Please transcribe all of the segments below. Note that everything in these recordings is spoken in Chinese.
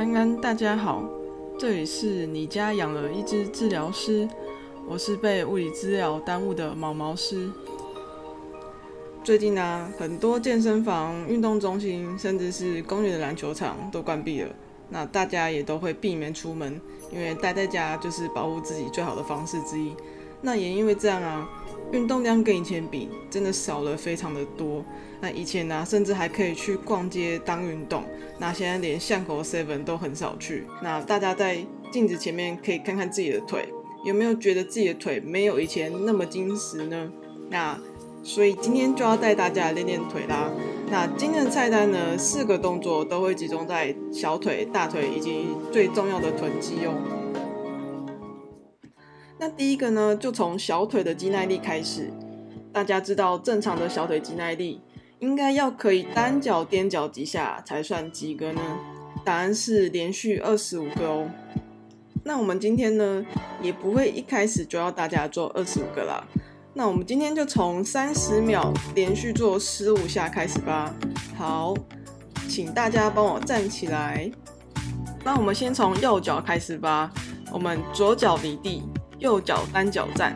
安安，大家好，这里是你家养了一只治疗师，我是被物理治疗耽误的毛毛师。最近呢，很多健身房、运动中心，甚至是公园的篮球场都关闭了，那大家也都会避免出门，因为待在家就是保护自己最好的方式之一。那也因为这样啊。运动量跟以前比，真的少了非常的多。那以前呢，甚至还可以去逛街当运动，那现在连巷口 Seven 都很少去。那大家在镜子前面可以看看自己的腿，有没有觉得自己的腿没有以前那么坚实呢？那所以今天就要带大家练练腿啦。那今天的菜单呢，四个动作都会集中在小腿、大腿以及最重要的臀肌哦。那第一个呢，就从小腿的肌耐力开始。大家知道，正常的小腿肌耐力应该要可以单脚踮脚几下才算及格呢？答案是连续二十五个哦。那我们今天呢，也不会一开始就要大家做二十五个啦。那我们今天就从三十秒连续做十五下开始吧。好，请大家帮我站起来。那我们先从右脚开始吧。我们左脚离地。右脚单脚站，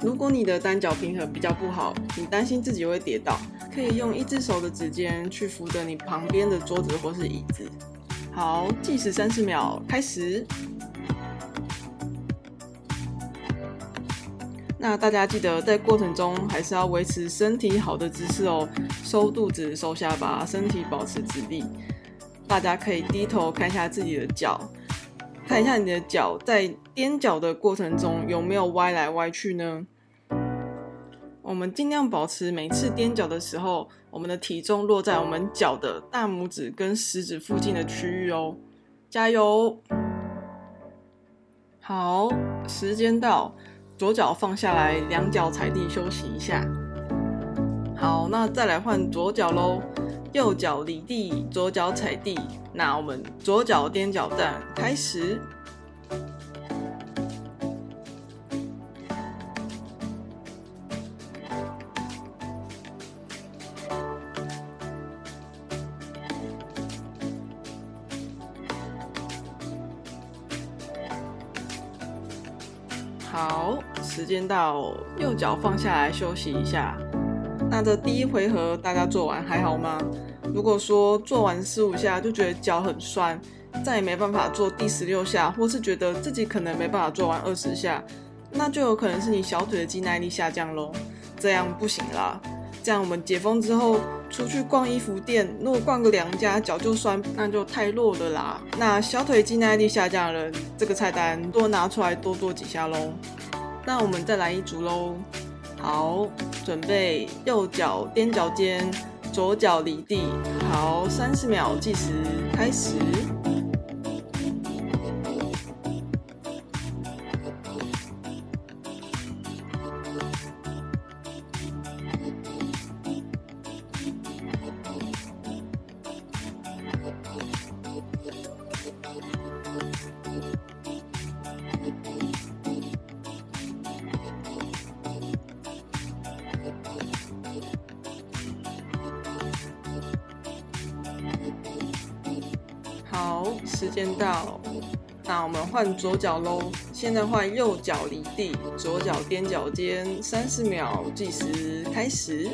如果你的单脚平衡比较不好，你担心自己会跌倒，可以用一只手的指尖去扶着你旁边的桌子或是椅子。好，计时三十秒，开始。那大家记得在过程中还是要维持身体好的姿势哦，收肚子、收下巴，身体保持直立。大家可以低头看一下自己的脚。看一下你的脚在踮脚的过程中有没有歪来歪去呢？我们尽量保持每次踮脚的时候，我们的体重落在我们脚的大拇指跟食指附近的区域哦。加油！好，时间到，左脚放下来，两脚踩地休息一下。好，那再来换左脚喽。右脚离地，左脚踩地。那我们左脚踮脚站，开始。好，时间到，右脚放下来休息一下。那这第一回合大家做完还好吗？如果说做完十五下就觉得脚很酸，再也没办法做第十六下，或是觉得自己可能没办法做完二十下，那就有可能是你小腿的肌耐力下降喽。这样不行啦。这样我们解封之后出去逛衣服店，如果逛个两家脚就酸，那就太弱了啦。那小腿肌耐力下降的人，这个菜单多拿出来多做几下喽。那我们再来一组喽。好，准备右脚踮脚尖。左脚离地，好，三十秒计时开始。时间到，那我们换左脚喽。现在换右脚离地，左脚踮脚尖，三十秒计时开始。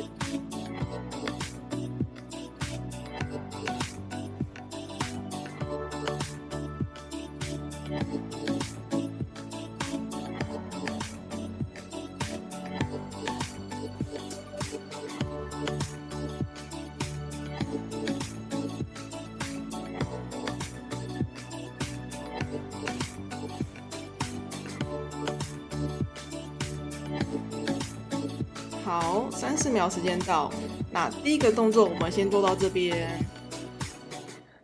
三十秒时间到。那第一个动作我们先做到这边。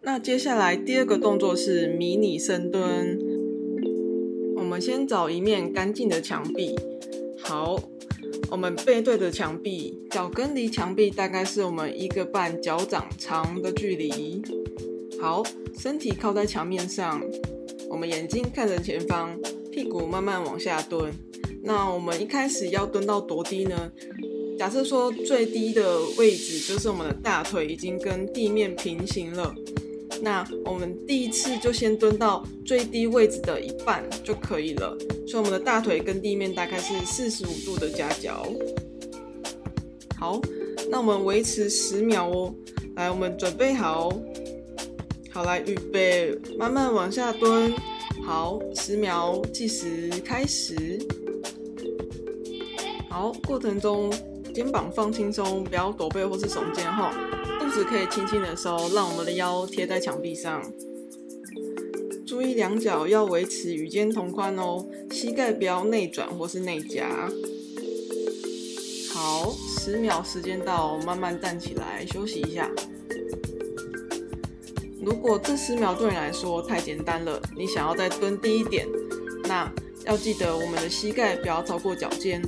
那接下来第二个动作是迷你深蹲。我们先找一面干净的墙壁。好，我们背对着墙壁，脚跟离墙壁大概是我们一个半脚掌长的距离。好，身体靠在墙面上，我们眼睛看着前方，屁股慢慢往下蹲。那我们一开始要蹲到多低呢？假设说最低的位置就是我们的大腿已经跟地面平行了，那我们第一次就先蹲到最低位置的一半就可以了，所以我们的大腿跟地面大概是四十五度的夹角。好，那我们维持十秒哦。来，我们准备好，好来预备，慢慢往下蹲。好，十秒计时开始。好，过程中肩膀放轻松，不要驼背或是耸肩哈。肚子可以轻轻的收，让我们的腰贴在墙壁上。注意两脚要维持与肩同宽哦，膝盖不要内转或是内夹。好，十秒时间到，慢慢站起来休息一下。如果这十秒对你来说太简单了，你想要再蹲低一点，那要记得我们的膝盖不要超过脚尖。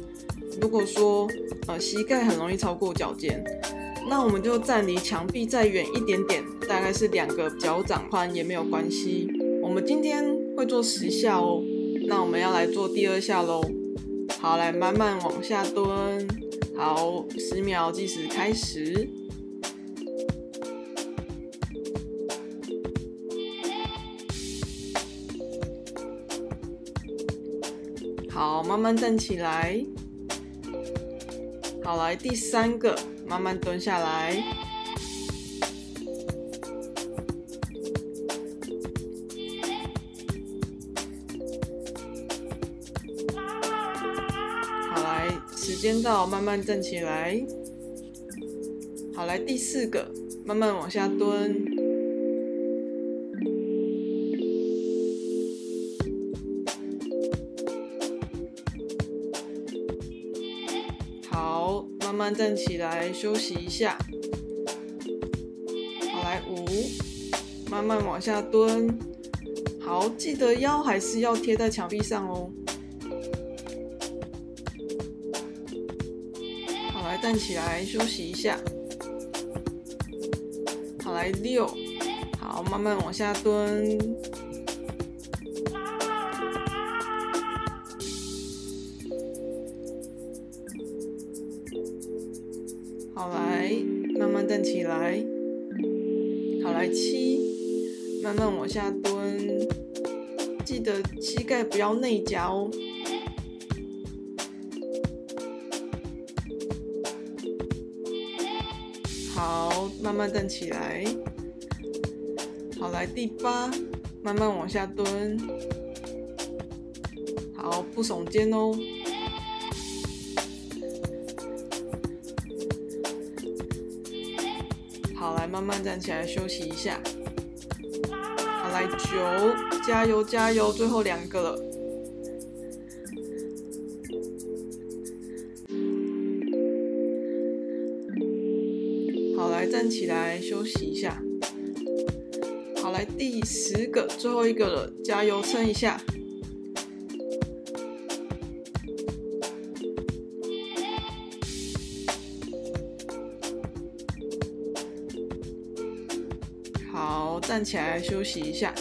如果说呃膝盖很容易超过脚尖，那我们就站离墙壁再远一点点，大概是两个脚掌宽也没有关系。我们今天会做十下哦，那我们要来做第二下喽。好，来慢慢往下蹲。好，十秒计时开始。好，慢慢站起来。好，来第三个，慢慢蹲下来。好，来时间到，慢慢站起来。好，来第四个，慢慢往下蹲。好慢慢站起来，休息一下。好，来五，慢慢往下蹲。好，记得腰还是要贴在墙壁上哦。好，来站起来，休息一下。好，来六，好，慢慢往下蹲。站起来。好，来七，慢慢往下蹲，记得膝盖不要内夹哦。好，慢慢站起来。好，来第八，慢慢往下蹲。好，不耸肩哦。慢慢站起来休息一下。好，来九，加油加油，最后两个了。好，来站起来休息一下。好，来第十个，最后一个了，加油撑一下。站起来休息一下。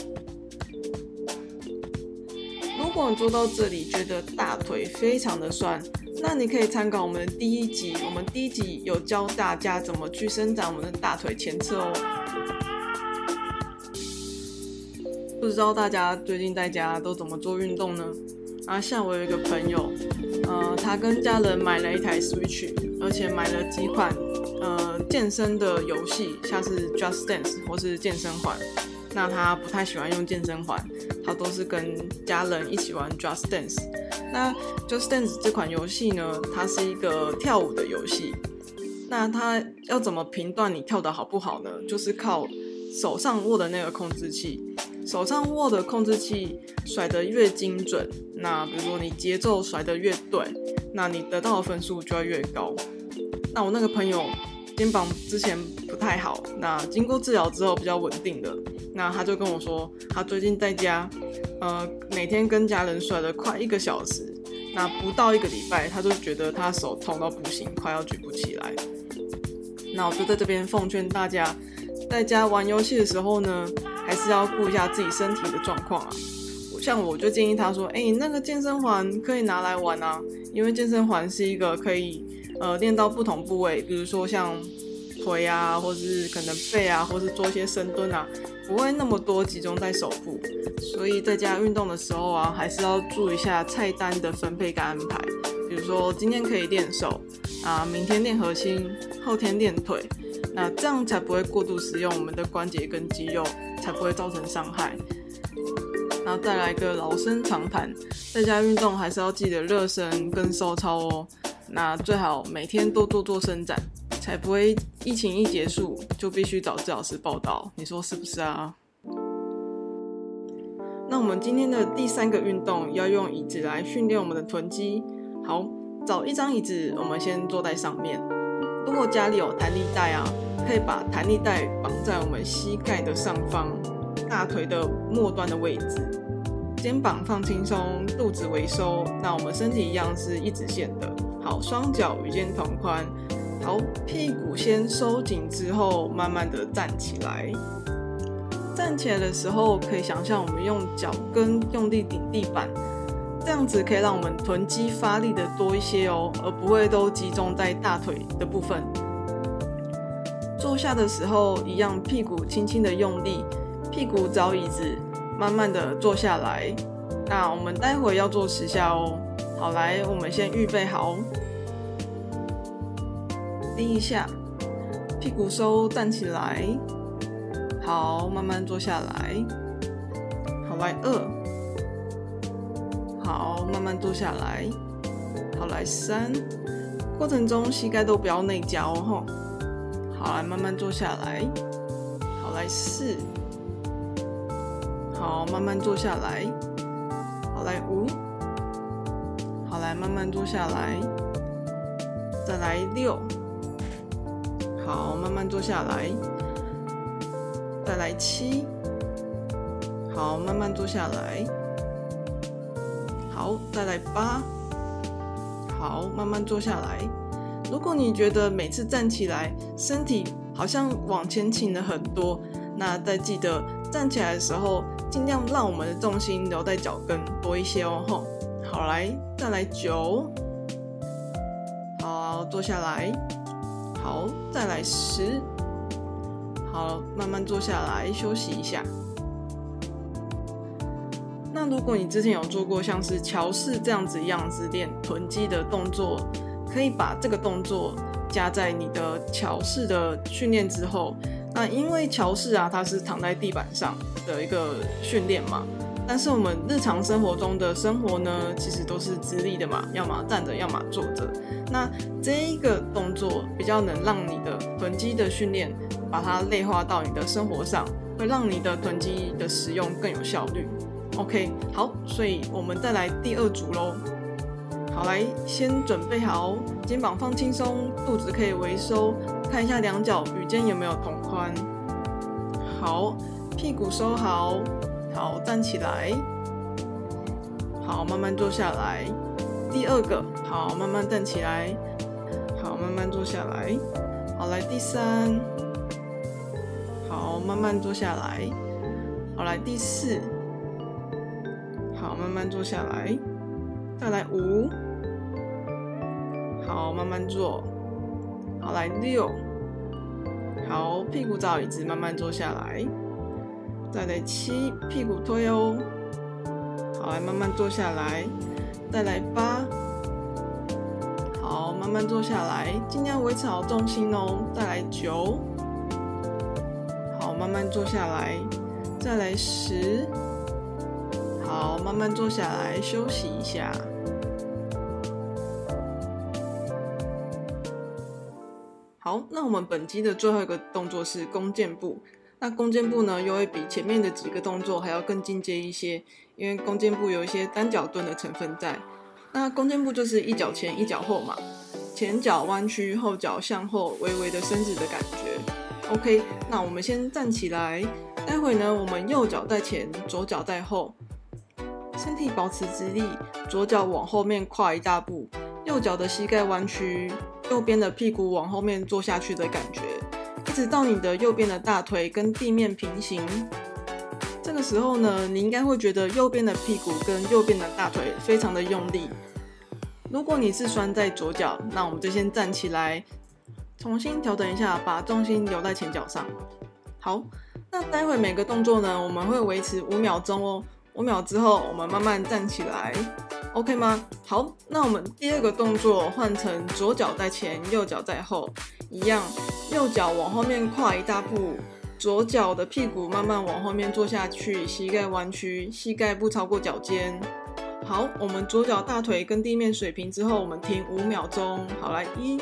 如果你做到这里觉得大腿非常的酸，那你可以参考我们的第一集，我们第一集有教大家怎么去伸展我们的大腿前侧哦。不知道大家最近在家都怎么做运动呢？啊，像我有一个朋友，呃，他跟家人买了一台 Switch，而且买了几款。健身的游戏像是 Just Dance 或是健身环，那他不太喜欢用健身环，他都是跟家人一起玩 Just Dance。那 Just Dance 这款游戏呢，它是一个跳舞的游戏。那它要怎么评断你跳的好不好呢？就是靠手上握的那个控制器，手上握的控制器甩得越精准，那比如说你节奏甩得越对，那你得到的分数就要越高。那我那个朋友肩膀之前不太好，那经过治疗之后比较稳定的，那他就跟我说，他最近在家，呃，每天跟家人甩了快一个小时，那不到一个礼拜，他就觉得他手痛到不行，快要举不起来。那我就在这边奉劝大家，在家玩游戏的时候呢，还是要顾一下自己身体的状况啊。像我就建议他说，哎，那个健身环可以拿来玩啊，因为健身环是一个可以。呃，练到不同部位，比如说像腿啊，或是可能背啊，或是做一些深蹲啊，不会那么多集中在手部。所以在家运动的时候啊，还是要注意一下菜单的分配跟安排。比如说今天可以练手啊，明天练核心，后天练腿，那这样才不会过度使用我们的关节跟肌肉，才不会造成伤害。然后再来一个老生常谈，在家运动还是要记得热身跟收操哦。那最好每天多做做伸展，才不会疫情一结束就必须找治疗师报道。你说是不是啊？那我们今天的第三个运动要用椅子来训练我们的臀肌。好，找一张椅子，我们先坐在上面。如果家里有弹力带啊，可以把弹力带绑在我们膝盖的上方，大腿的末端的位置。肩膀放轻松，肚子微收。那我们身体一样是一直线的。好，双脚与肩同宽。好，屁股先收紧之后，慢慢的站起来。站起来的时候，可以想象我们用脚跟用力顶地板，这样子可以让我们臀肌发力的多一些哦，而不会都集中在大腿的部分。坐下的时候，一样屁股轻轻的用力，屁股找椅子。慢慢的坐下来，那我们待会要做十下哦。好，来，我们先预备好。第一下，屁股收，站起来。好，慢慢坐下来。好，来二。好，慢慢坐下来。好，来三。过程中膝盖都不要内夹哦吼。好，来慢慢坐下来。好，来四。好，慢慢坐下来。好，来五。好，来慢慢坐下来。再来六。好，慢慢坐下来。再来七。好，慢慢坐下来。好，再来八。好，慢慢坐下来。如果你觉得每次站起来身体好像往前倾了很多，那再记得站起来的时候。尽量让我们的重心留在脚跟多一些哦，吼。好，来，再来九。好，坐下来。好，再来十。好，慢慢坐下来休息一下。那如果你之前有做过像是桥式这样子样子练臀肌的动作，可以把这个动作加在你的桥式的训练之后。那因为桥式啊，它是躺在地板上的一个训练嘛，但是我们日常生活中的生活呢，其实都是直立的嘛，要么站着，要么坐着。那这一个动作比较能让你的臀肌的训练，把它内化到你的生活上，会让你的臀肌的使用更有效率。OK，好，所以我们再来第二组喽。好，来先准备好，肩膀放轻松，肚子可以微收，看一下两脚与肩有没有同宽。好，屁股收好，好站起来，好慢慢坐下来。第二个，好慢慢站起来，好慢慢坐下来。好来第三，好慢慢坐下来。好来第四，好慢慢坐下来。再来五。好，慢慢坐。好，来六。好，屁股找椅子，慢慢坐下来。再来七，屁股推哦。好，来慢慢坐下来。再来八。好，慢慢坐下来，尽量维持好重心哦。再来九。好，慢慢坐下来。再来十。好，慢慢坐下来，休息一下。好，那我们本机的最后一个动作是弓箭步。那弓箭步呢，又会比前面的几个动作还要更进阶一些，因为弓箭步有一些单脚蹲的成分在。那弓箭步就是一脚前一脚后嘛，前脚弯曲，后脚向后微微的伸直的感觉。OK，那我们先站起来，待会呢，我们右脚在前，左脚在后，身体保持直立，左脚往后面跨一大步，右脚的膝盖弯曲。右边的屁股往后面坐下去的感觉，一直到你的右边的大腿跟地面平行。这个时候呢，你应该会觉得右边的屁股跟右边的大腿非常的用力。如果你是拴在左脚，那我们就先站起来，重新调整一下，把重心留在前脚上。好，那待会每个动作呢，我们会维持五秒钟哦。五秒之后，我们慢慢站起来，OK 吗？好，那我们第二个动作换成左脚在前，右脚在后，一样，右脚往后面跨一大步，左脚的屁股慢慢往后面坐下去，膝盖弯曲，膝盖不超过脚尖。好，我们左脚大腿跟地面水平之后，我们停五秒钟。好，来，一、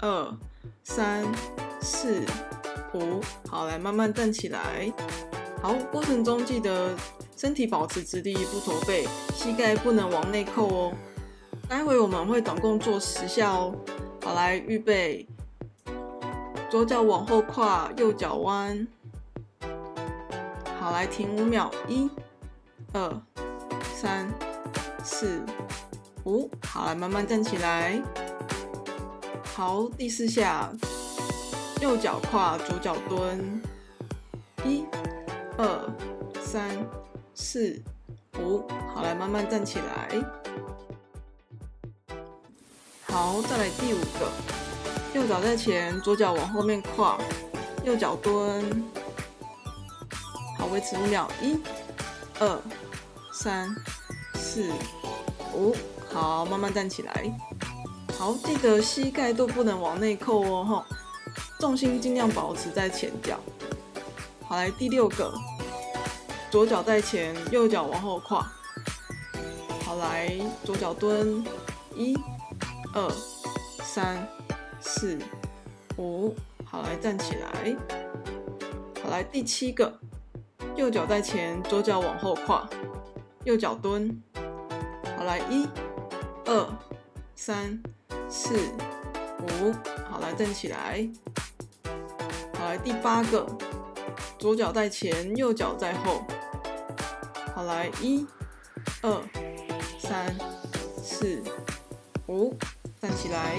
二、三、四、五，好，来慢慢站起来。好，过程中记得。身体保持直立，不驼背，膝盖不能往内扣哦。待会我们会总共做十下哦。好，来预备，左脚往后跨，右脚弯。好，来停五秒，一、二、三、四、五。好，来慢慢站起来。好，第四下，右脚跨，左脚蹲。一、二、三。四五，好，来慢慢站起来。好，再来第五个，右脚在前，左脚往后面跨，右脚蹲。好，维持五秒，一、二、三、四、五，好，慢慢站起来。好，记得膝盖都不能往内扣哦，哈，重心尽量保持在前脚。好，来第六个。左脚在前，右脚往后跨。好，来左脚蹲，一、二、三、四、五。好，来站起来。好，来第七个，右脚在前，左脚往后跨，右脚蹲。好，来一、二、三、四、五。好，来站起来。好，来第八个，左脚在前，右脚在后。来一、二、三、四、五，站起来。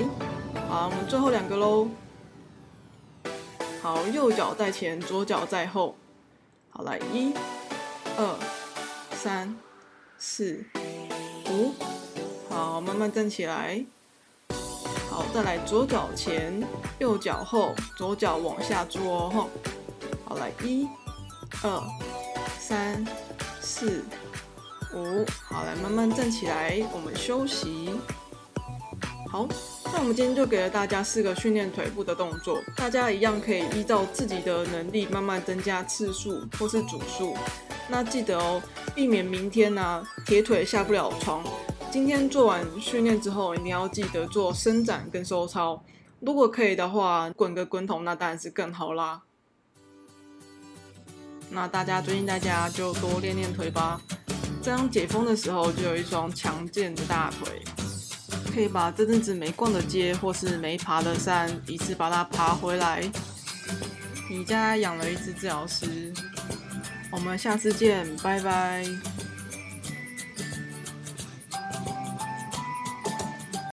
好，我们最后两个喽。好，右脚在前，左脚在后。好，来一、二、三、四、五。好，慢慢站起来。好，再来左脚前，右脚后，左脚往下坐哈。好，来一、二、三。四五，好，来慢慢站起来，我们休息。好，那我们今天就给了大家四个训练腿部的动作，大家一样可以依照自己的能力慢慢增加次数或是组数。那记得哦，避免明天呢铁腿下不了床。今天做完训练之后，一定要记得做伸展跟收操。如果可以的话，滚个滚筒那当然是更好啦。那大家最近在家就多练练腿吧，这样解封的时候就有一双强健的大腿，可以把这阵子没逛的街或是没爬的山一次把它爬回来。你家养了一只治疗师，我们下次见，拜拜。